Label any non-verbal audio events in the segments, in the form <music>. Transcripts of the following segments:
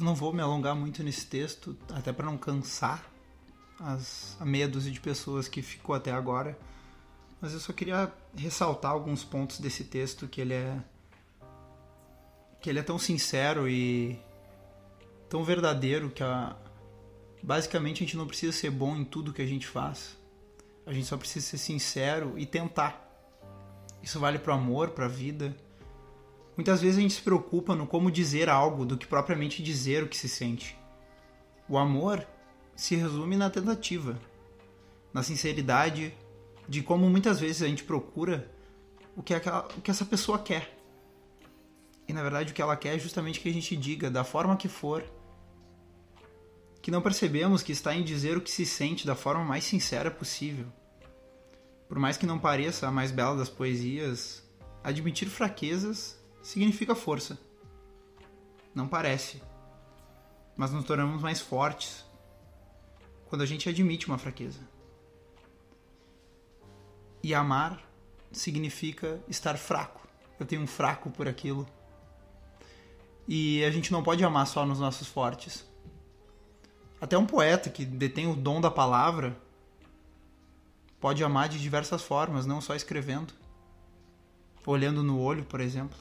Eu não vou me alongar muito nesse texto, até para não cansar as, a meia dúzia de pessoas que ficou até agora. Mas eu só queria ressaltar alguns pontos desse texto que ele é que ele é tão sincero e tão verdadeiro que a, basicamente a gente não precisa ser bom em tudo que a gente faz. A gente só precisa ser sincero e tentar. Isso vale para o amor, para a vida. Muitas vezes a gente se preocupa no como dizer algo do que propriamente dizer o que se sente. O amor se resume na tentativa, na sinceridade, de como muitas vezes a gente procura o que, aquela, o que essa pessoa quer. E na verdade o que ela quer é justamente que a gente diga, da forma que for, que não percebemos que está em dizer o que se sente da forma mais sincera possível. Por mais que não pareça a mais bela das poesias, admitir fraquezas significa força. Não parece. Mas nos tornamos mais fortes quando a gente admite uma fraqueza. E amar significa estar fraco. Eu tenho um fraco por aquilo. E a gente não pode amar só nos nossos fortes. Até um poeta que detém o dom da palavra pode amar de diversas formas, não só escrevendo. Olhando no olho, por exemplo.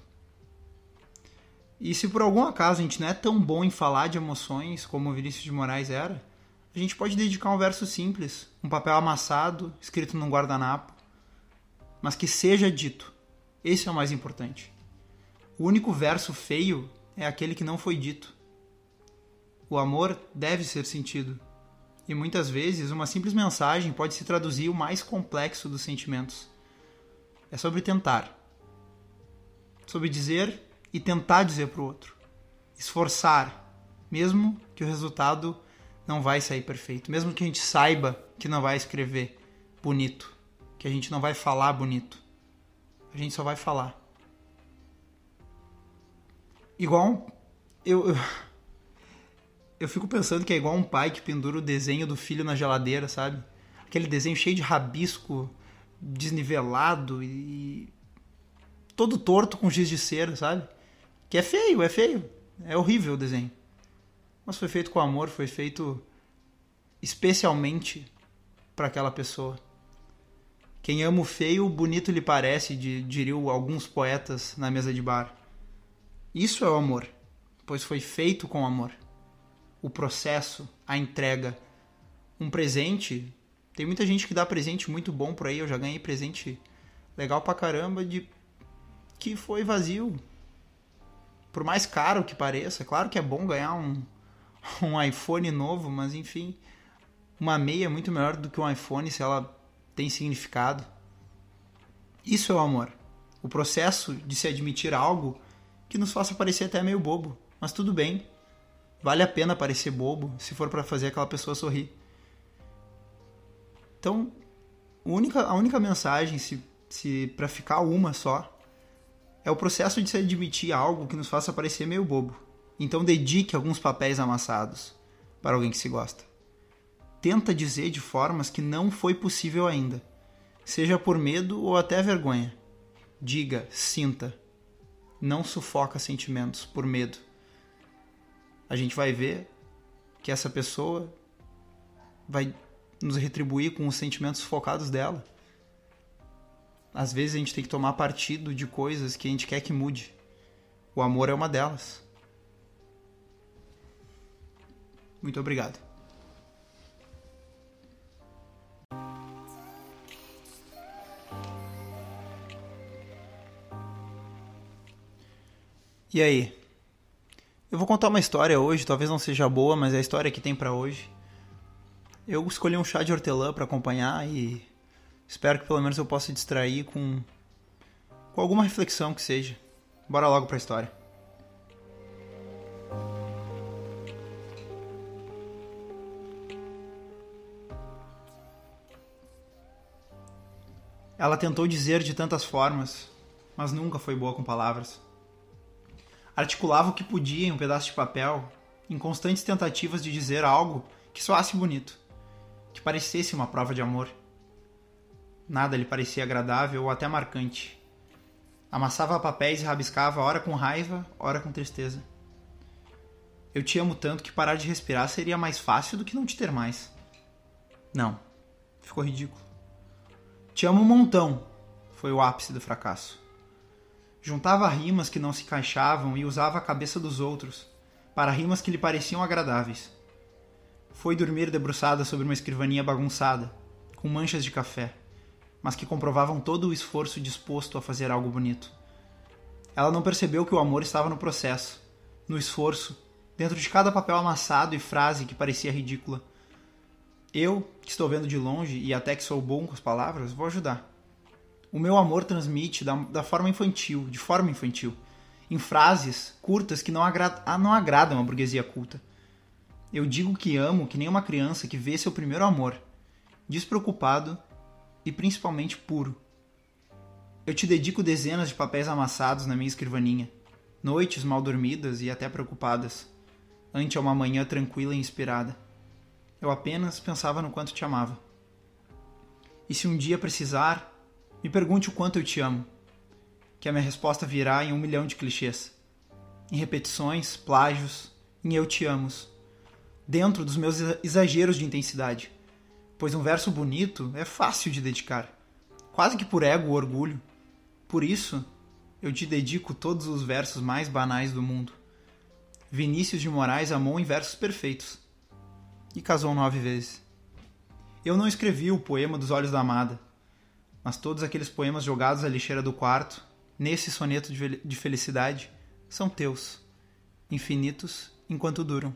E se por algum acaso a gente não é tão bom em falar de emoções como o Vinícius de Moraes era, a gente pode dedicar um verso simples, um papel amassado, escrito num guardanapo, mas que seja dito. Esse é o mais importante. O único verso feio é aquele que não foi dito. O amor deve ser sentido. E muitas vezes uma simples mensagem pode se traduzir o mais complexo dos sentimentos. É sobre tentar. Sobre dizer e tentar dizer para o outro. Esforçar, mesmo que o resultado não vai sair perfeito, mesmo que a gente saiba que não vai escrever bonito, que a gente não vai falar bonito. A gente só vai falar. Igual eu, eu <laughs> eu fico pensando que é igual um pai que pendura o desenho do filho na geladeira, sabe? Aquele desenho cheio de rabisco, desnivelado e todo torto com giz de cera, sabe? Que é feio, é feio. É horrível o desenho. Mas foi feito com amor, foi feito especialmente para aquela pessoa. Quem ama o feio, bonito lhe parece, diriam alguns poetas na mesa de bar. Isso é o amor, pois foi feito com amor. O processo, a entrega. Um presente. Tem muita gente que dá presente muito bom por aí. Eu já ganhei presente legal pra caramba de que foi vazio, por mais caro que pareça, claro que é bom ganhar um, <laughs> um iPhone novo, mas enfim, uma meia é muito melhor do que um iPhone se ela tem significado. Isso é o amor. O processo de se admitir algo que nos faça parecer até meio bobo, mas tudo bem. Vale a pena parecer bobo se for para fazer aquela pessoa sorrir. Então, a única, a única mensagem, se, se para ficar uma só, é o processo de se admitir algo que nos faça parecer meio bobo. Então dedique alguns papéis amassados para alguém que se gosta. Tenta dizer de formas que não foi possível ainda, seja por medo ou até vergonha. Diga, sinta. Não sufoca sentimentos por medo. A gente vai ver que essa pessoa vai nos retribuir com os sentimentos focados dela às vezes a gente tem que tomar partido de coisas que a gente quer que mude. O amor é uma delas. Muito obrigado. E aí? Eu vou contar uma história hoje, talvez não seja boa, mas é a história que tem para hoje. Eu escolhi um chá de hortelã para acompanhar e Espero que pelo menos eu possa distrair com, com alguma reflexão que seja. Bora logo para a história. Ela tentou dizer de tantas formas, mas nunca foi boa com palavras. Articulava o que podia em um pedaço de papel, em constantes tentativas de dizer algo que soasse bonito, que parecesse uma prova de amor. Nada lhe parecia agradável ou até marcante. Amassava papéis e rabiscava, ora com raiva, ora com tristeza. Eu te amo tanto que parar de respirar seria mais fácil do que não te ter mais. Não. Ficou ridículo. Te amo um montão. Foi o ápice do fracasso. Juntava rimas que não se encaixavam e usava a cabeça dos outros para rimas que lhe pareciam agradáveis. Foi dormir debruçada sobre uma escrivaninha bagunçada, com manchas de café, mas que comprovavam todo o esforço disposto a fazer algo bonito. Ela não percebeu que o amor estava no processo, no esforço, dentro de cada papel amassado e frase que parecia ridícula. Eu, que estou vendo de longe e até que sou bom com as palavras, vou ajudar. O meu amor transmite da, da forma infantil, de forma infantil, em frases curtas que não, agra ah, não agradam a burguesia culta. Eu digo que amo que nem uma criança que vê seu primeiro amor, despreocupado e principalmente puro. Eu te dedico dezenas de papéis amassados na minha escrivaninha, noites mal dormidas e até preocupadas ante uma manhã tranquila e inspirada. Eu apenas pensava no quanto te amava. E se um dia precisar, me pergunte o quanto eu te amo, que a minha resposta virá em um milhão de clichês, em repetições, plágios, em eu te amos, dentro dos meus exageros de intensidade, pois um verso bonito é fácil de dedicar, quase que por ego ou orgulho. Por isso, eu te dedico todos os versos mais banais do mundo. Vinícius de Moraes amou em versos perfeitos. E casou nove vezes. Eu não escrevi o poema dos olhos da amada, mas todos aqueles poemas jogados à lixeira do quarto, nesse soneto de felicidade, são teus, infinitos enquanto duram.